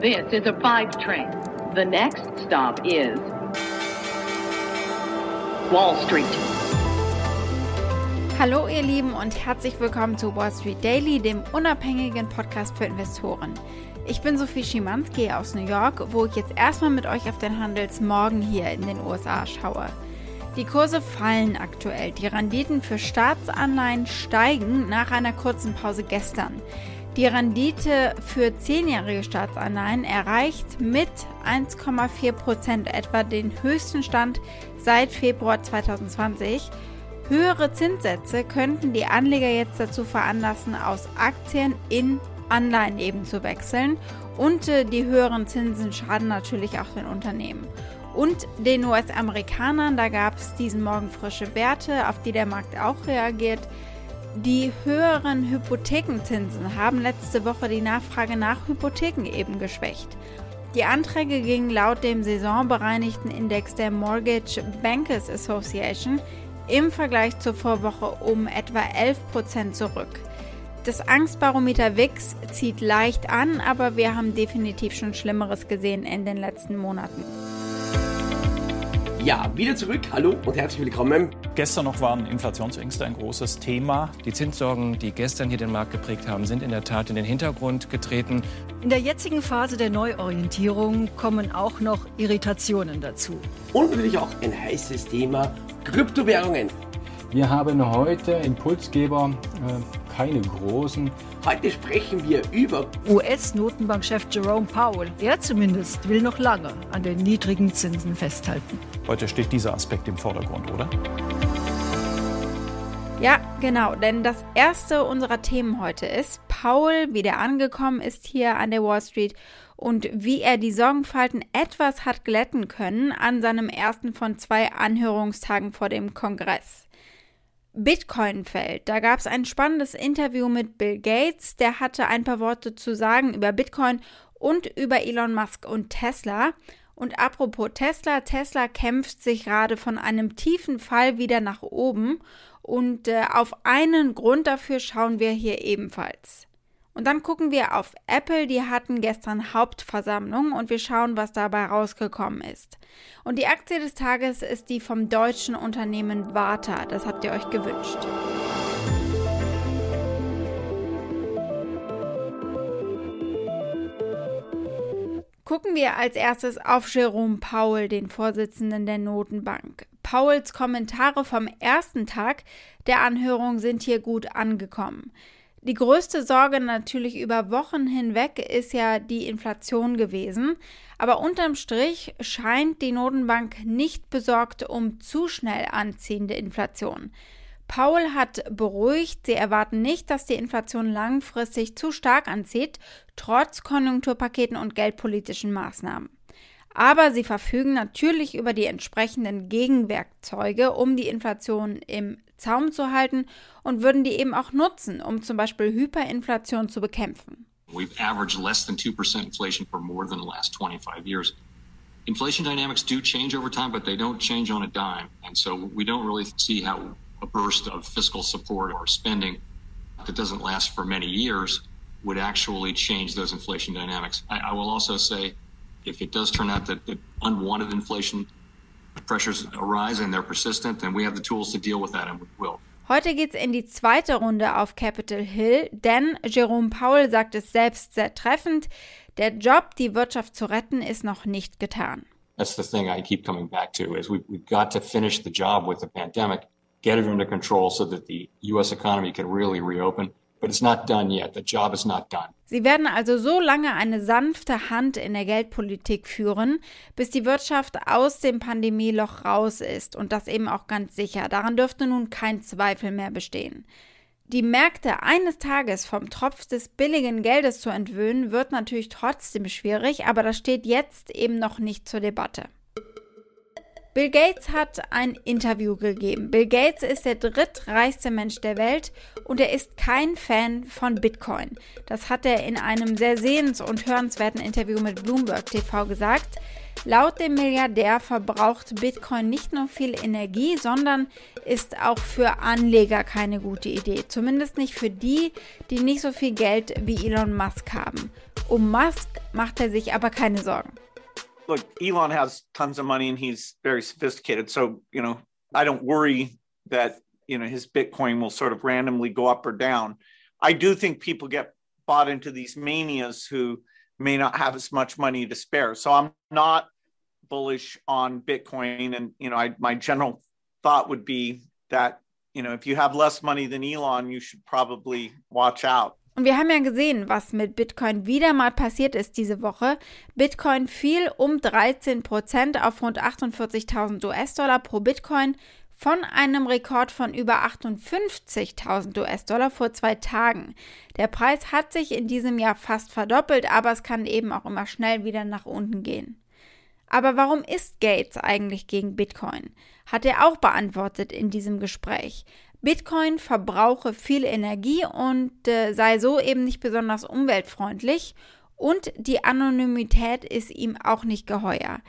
This is a five train. The next stop is Wall Street. Hallo ihr Lieben und herzlich willkommen zu Wall Street Daily, dem unabhängigen Podcast für Investoren. Ich bin Sophie Schimanski aus New York, wo ich jetzt erstmal mit euch auf den Handelsmorgen hier in den USA schaue. Die Kurse fallen aktuell, die Renditen für Staatsanleihen steigen nach einer kurzen Pause gestern. Die Rendite für zehnjährige Staatsanleihen erreicht mit 1,4 Prozent etwa den höchsten Stand seit Februar 2020. Höhere Zinssätze könnten die Anleger jetzt dazu veranlassen, aus Aktien in Anleihen eben zu wechseln und äh, die höheren Zinsen schaden natürlich auch den Unternehmen. Und den US-Amerikanern, da gab es diesen Morgen frische Werte, auf die der Markt auch reagiert. Die höheren Hypothekenzinsen haben letzte Woche die Nachfrage nach Hypotheken eben geschwächt. Die Anträge gingen laut dem saisonbereinigten Index der Mortgage Bankers Association im Vergleich zur Vorwoche um etwa 11% zurück. Das Angstbarometer VIX zieht leicht an, aber wir haben definitiv schon Schlimmeres gesehen in den letzten Monaten. Ja, wieder zurück. Hallo und herzlich willkommen. Gestern noch waren Inflationsängste ein großes Thema. Die Zinssorgen, die gestern hier den Markt geprägt haben, sind in der Tat in den Hintergrund getreten. In der jetzigen Phase der Neuorientierung kommen auch noch Irritationen dazu. Und natürlich auch ein heißes Thema Kryptowährungen. Wir haben heute Impulsgeber, äh, keine großen. Heute sprechen wir über US-Notenbankchef Jerome Powell. Er zumindest will noch lange an den niedrigen Zinsen festhalten. Heute steht dieser Aspekt im Vordergrund, oder? Ja, genau, denn das erste unserer Themen heute ist, Paul wieder angekommen ist hier an der Wall Street und wie er die Sorgenfalten etwas hat glätten können an seinem ersten von zwei Anhörungstagen vor dem Kongress. Bitcoin fällt. Da gab es ein spannendes Interview mit Bill Gates, der hatte ein paar Worte zu sagen über Bitcoin und über Elon Musk und Tesla. Und apropos Tesla, Tesla kämpft sich gerade von einem tiefen Fall wieder nach oben und äh, auf einen Grund dafür schauen wir hier ebenfalls. Und dann gucken wir auf Apple, die hatten gestern Hauptversammlung und wir schauen, was dabei rausgekommen ist. Und die Aktie des Tages ist die vom deutschen Unternehmen Warta, das habt ihr euch gewünscht. Gucken wir als erstes auf Jerome Powell, den Vorsitzenden der Notenbank. Powells Kommentare vom ersten Tag der Anhörung sind hier gut angekommen. Die größte Sorge natürlich über Wochen hinweg ist ja die Inflation gewesen. Aber unterm Strich scheint die Notenbank nicht besorgt um zu schnell anziehende Inflation. Paul hat beruhigt, sie erwarten nicht, dass die Inflation langfristig zu stark anzieht, trotz Konjunkturpaketen und geldpolitischen Maßnahmen. Aber sie verfügen natürlich über die entsprechenden Gegenwerkzeuge, um die Inflation im Zaum zu halten und würden die eben auch nutzen, um zum Beispiel Hyperinflation zu bekämpfen. We've averaged less than 2% inflation for more than the last 25 years. Inflation dynamics do change over time, but they don't change on a dime. And so we don't really see how a burst of fiscal support or spending that doesn't last for many years would actually change those inflation dynamics. I, I will also say, if it does turn out that, that unwanted inflation pressures arise and they're persistent, then we have the tools to deal with that and we will. Heute geht's in die zweite Runde auf Capitol Hill, denn Jerome Powell sagt es selbst sehr treffend, der Job, die Wirtschaft zu retten, ist noch nicht getan. That's the thing I keep coming back to is we, we've got to finish the job with the pandemic get it under control so that the US economy can really reopen. But it's not done yet. The job is not done. Sie werden also so lange eine sanfte Hand in der Geldpolitik führen, bis die Wirtschaft aus dem Pandemieloch raus ist und das eben auch ganz sicher. Daran dürfte nun kein Zweifel mehr bestehen. Die Märkte eines Tages vom Tropf des billigen Geldes zu entwöhnen, wird natürlich trotzdem schwierig, aber das steht jetzt eben noch nicht zur Debatte. Bill Gates hat ein Interview gegeben. Bill Gates ist der drittreichste Mensch der Welt und er ist kein Fan von Bitcoin. Das hat er in einem sehr sehens- und hörenswerten Interview mit Bloomberg TV gesagt. Laut dem Milliardär verbraucht Bitcoin nicht nur viel Energie, sondern ist auch für Anleger keine gute Idee. Zumindest nicht für die, die nicht so viel Geld wie Elon Musk haben. Um Musk macht er sich aber keine Sorgen. Look, Elon has tons of money and he's very sophisticated. So, you know, I don't worry that, you know, his Bitcoin will sort of randomly go up or down. I do think people get bought into these manias who may not have as much money to spare. So I'm not bullish on Bitcoin. And, you know, I, my general thought would be that, you know, if you have less money than Elon, you should probably watch out. Und wir haben ja gesehen, was mit Bitcoin wieder mal passiert ist diese Woche. Bitcoin fiel um 13 Prozent auf rund 48.000 US-Dollar pro Bitcoin von einem Rekord von über 58.000 US-Dollar vor zwei Tagen. Der Preis hat sich in diesem Jahr fast verdoppelt, aber es kann eben auch immer schnell wieder nach unten gehen. Aber warum ist Gates eigentlich gegen Bitcoin? Hat er auch beantwortet in diesem Gespräch. Bitcoin verbrauche viel Energie und äh, sei so eben nicht besonders umweltfreundlich und die Anonymität ist ihm auch nicht geheuer.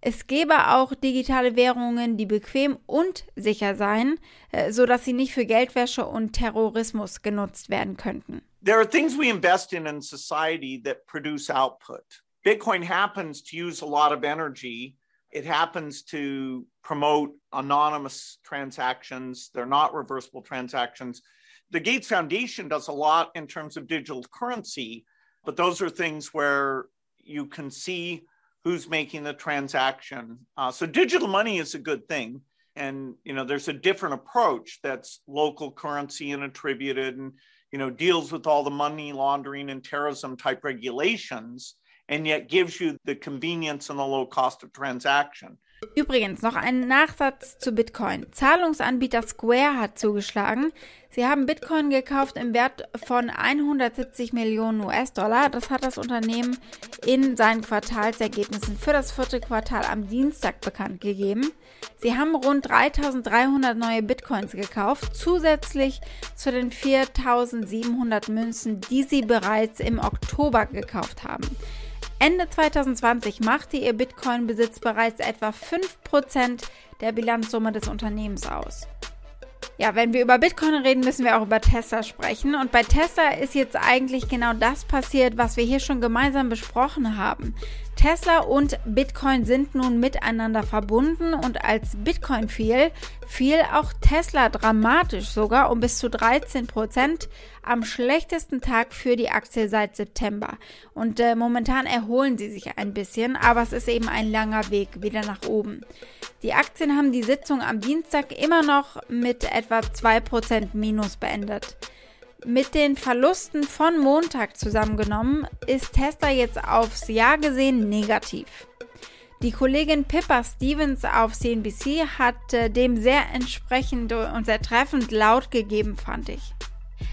Es gäbe auch digitale Währungen, die bequem und sicher seien, äh, sodass sie nicht für Geldwäsche und Terrorismus genutzt werden könnten. There are things we invest in in society that produce output. Bitcoin happens to use a lot of energy. It happens to promote anonymous transactions. They're not reversible transactions. The Gates Foundation does a lot in terms of digital currency, but those are things where you can see who's making the transaction. Uh, so digital money is a good thing. And you know, there's a different approach that's local currency and attributed and you know deals with all the money laundering and terrorism type regulations and yet gives you the convenience and the low cost of transaction. Übrigens noch ein Nachsatz zu Bitcoin. Zahlungsanbieter Square hat zugeschlagen. Sie haben Bitcoin gekauft im Wert von 170 Millionen US-Dollar. Das hat das Unternehmen in seinen Quartalsergebnissen für das vierte Quartal am Dienstag bekannt gegeben. Sie haben rund 3300 neue Bitcoins gekauft, zusätzlich zu den 4700 Münzen, die sie bereits im Oktober gekauft haben. Ende 2020 machte ihr Bitcoin-Besitz bereits etwa 5% der Bilanzsumme des Unternehmens aus. Ja, wenn wir über Bitcoin reden, müssen wir auch über Tesla sprechen. Und bei Tesla ist jetzt eigentlich genau das passiert, was wir hier schon gemeinsam besprochen haben. Tesla und Bitcoin sind nun miteinander verbunden und als Bitcoin fiel, fiel auch Tesla dramatisch sogar um bis zu 13 Prozent am schlechtesten Tag für die Aktie seit September. Und äh, momentan erholen sie sich ein bisschen, aber es ist eben ein langer Weg wieder nach oben. Die Aktien haben die Sitzung am Dienstag immer noch mit etwa 2% Minus beendet. Mit den Verlusten von Montag zusammengenommen ist Tesla jetzt aufs Jahr gesehen negativ. Die Kollegin Pippa Stevens auf CNBC hat äh, dem sehr entsprechend und sehr treffend laut gegeben, fand ich.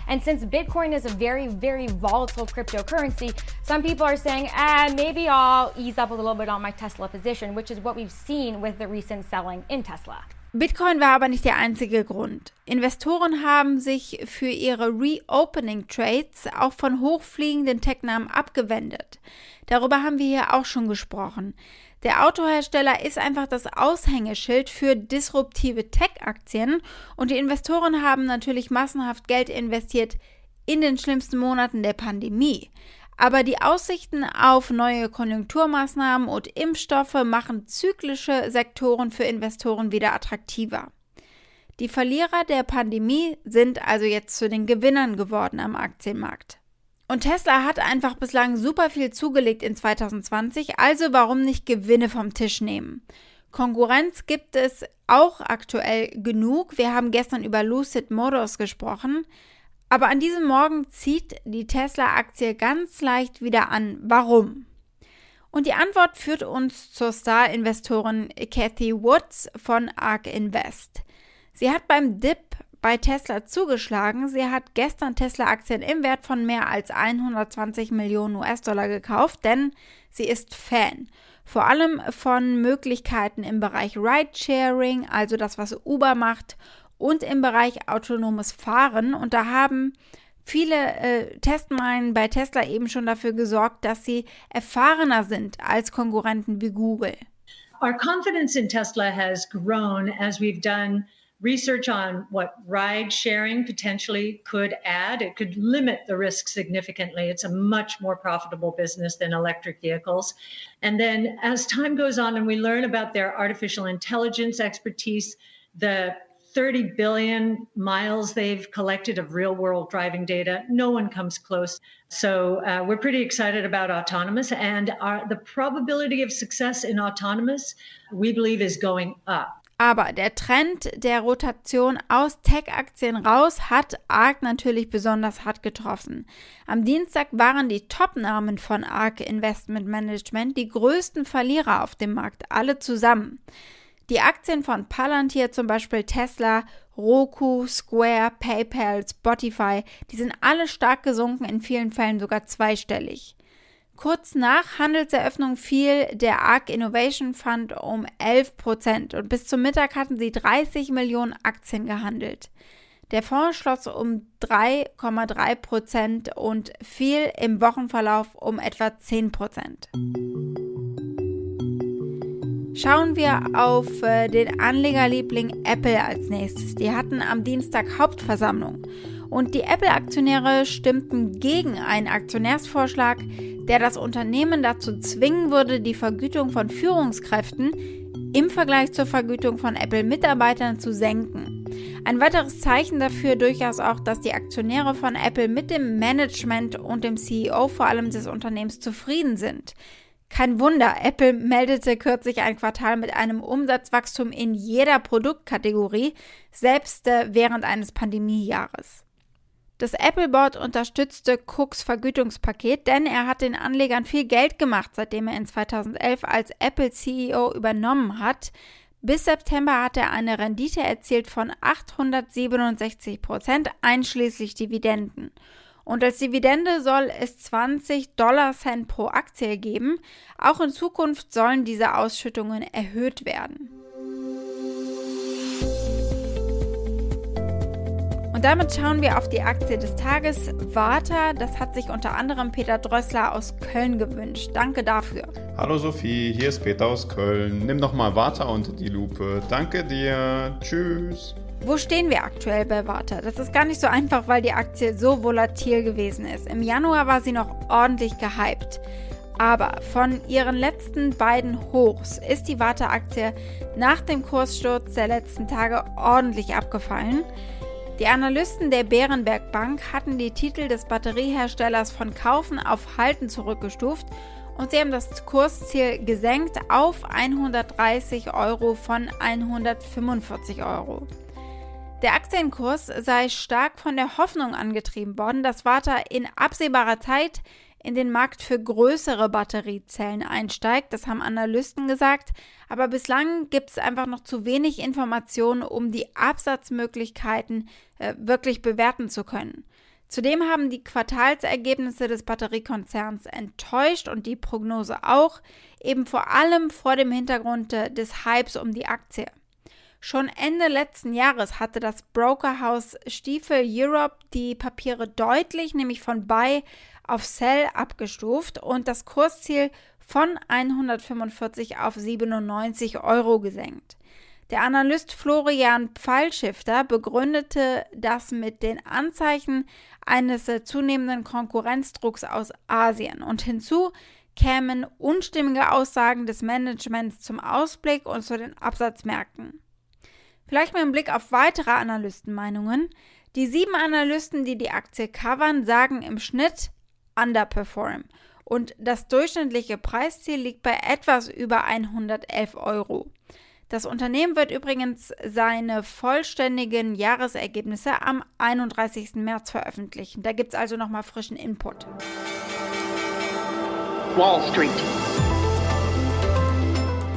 And since Bitcoin is a very, very volatile cryptocurrency, some people are saying, ah, maybe I'll ease up a little bit on my Tesla position, which is what we've seen with the recent selling in Tesla. Bitcoin war aber nicht der einzige Grund. Investoren haben sich für ihre Reopening Trades auch von hochfliegenden Tech-Namen abgewendet. Darüber haben wir hier auch schon gesprochen. Der Autohersteller ist einfach das Aushängeschild für disruptive Tech-Aktien und die Investoren haben natürlich massenhaft Geld investiert in den schlimmsten Monaten der Pandemie. Aber die Aussichten auf neue Konjunkturmaßnahmen und Impfstoffe machen zyklische Sektoren für Investoren wieder attraktiver. Die Verlierer der Pandemie sind also jetzt zu den Gewinnern geworden am Aktienmarkt. Und Tesla hat einfach bislang super viel zugelegt in 2020, also warum nicht Gewinne vom Tisch nehmen? Konkurrenz gibt es auch aktuell genug. Wir haben gestern über Lucid Motors gesprochen. Aber an diesem Morgen zieht die Tesla-Aktie ganz leicht wieder an. Warum? Und die Antwort führt uns zur Star-Investorin Cathy Woods von ARK Invest. Sie hat beim Dip bei Tesla zugeschlagen. Sie hat gestern Tesla-Aktien im Wert von mehr als 120 Millionen US-Dollar gekauft, denn sie ist Fan. Vor allem von Möglichkeiten im Bereich Ride-Sharing, also das, was Uber macht, und im Bereich autonomes Fahren. Und da haben viele äh, Testmeilen bei Tesla eben schon dafür gesorgt, dass sie erfahrener sind als Konkurrenten wie Google. Our confidence in Tesla has grown as we've done research on what ride sharing potentially could add. It could limit the risk significantly. It's a much more profitable business than electric vehicles. And then as time goes on and we learn about their artificial intelligence expertise, the 30 billion miles they've collected of real world driving data. No one comes close. So uh, we're pretty excited about autonomous, and our, the probability of success in autonomous, we believe, is going up. Aber der Trend der Rotation aus Tech-Aktien raus hat ARK natürlich besonders hart getroffen. Am Dienstag waren die Top-Namen von ARK Investment Management die größten Verlierer auf dem Markt, alle zusammen. Die Aktien von Palantir, zum Beispiel Tesla, Roku, Square, PayPal, Spotify, die sind alle stark gesunken, in vielen Fällen sogar zweistellig. Kurz nach Handelseröffnung fiel der ARK Innovation Fund um 11 Prozent und bis zum Mittag hatten sie 30 Millionen Aktien gehandelt. Der Fonds schloss um 3,3 Prozent und fiel im Wochenverlauf um etwa 10 Prozent. Schauen wir auf äh, den Anlegerliebling Apple als nächstes. Die hatten am Dienstag Hauptversammlung und die Apple-Aktionäre stimmten gegen einen Aktionärsvorschlag, der das Unternehmen dazu zwingen würde, die Vergütung von Führungskräften im Vergleich zur Vergütung von Apple-Mitarbeitern zu senken. Ein weiteres Zeichen dafür durchaus auch, dass die Aktionäre von Apple mit dem Management und dem CEO vor allem des Unternehmens zufrieden sind. Kein Wunder, Apple meldete kürzlich ein Quartal mit einem Umsatzwachstum in jeder Produktkategorie, selbst äh, während eines Pandemiejahres. Das Apple Board unterstützte Cooks Vergütungspaket, denn er hat den Anlegern viel Geld gemacht, seitdem er in 2011 als Apple CEO übernommen hat. Bis September hat er eine Rendite erzielt von 867 Prozent, einschließlich Dividenden. Und als Dividende soll es 20 Dollar Cent pro Aktie geben. Auch in Zukunft sollen diese Ausschüttungen erhöht werden. Und damit schauen wir auf die Aktie des Tages. Warta, das hat sich unter anderem Peter Drössler aus Köln gewünscht. Danke dafür. Hallo Sophie, hier ist Peter aus Köln. Nimm doch mal Warta unter die Lupe. Danke dir. Tschüss. Wo stehen wir aktuell bei Warta? Das ist gar nicht so einfach, weil die Aktie so volatil gewesen ist. Im Januar war sie noch ordentlich gehypt. Aber von ihren letzten beiden Hochs ist die Warta-Aktie nach dem Kurssturz der letzten Tage ordentlich abgefallen. Die Analysten der Bärenberg Bank hatten die Titel des Batterieherstellers von Kaufen auf Halten zurückgestuft und sie haben das Kursziel gesenkt auf 130 Euro von 145 Euro. Der Aktienkurs sei stark von der Hoffnung angetrieben worden, dass Warta in absehbarer Zeit in den Markt für größere Batteriezellen einsteigt. Das haben Analysten gesagt. Aber bislang gibt es einfach noch zu wenig Informationen, um die Absatzmöglichkeiten äh, wirklich bewerten zu können. Zudem haben die Quartalsergebnisse des Batteriekonzerns enttäuscht und die Prognose auch, eben vor allem vor dem Hintergrund äh, des Hypes um die Aktie. Schon Ende letzten Jahres hatte das Brokerhaus Stiefel Europe die Papiere deutlich, nämlich von Buy auf Sell abgestuft und das Kursziel von 145 auf 97 Euro gesenkt. Der Analyst Florian Pfeilschifter begründete das mit den Anzeichen eines zunehmenden Konkurrenzdrucks aus Asien und hinzu kämen unstimmige Aussagen des Managements zum Ausblick und zu den Absatzmärkten. Vielleicht mal ein Blick auf weitere Analystenmeinungen. Die sieben Analysten, die die Aktie covern, sagen im Schnitt underperform. Und das durchschnittliche Preisziel liegt bei etwas über 111 Euro. Das Unternehmen wird übrigens seine vollständigen Jahresergebnisse am 31. März veröffentlichen. Da gibt es also nochmal frischen Input. Wall Street.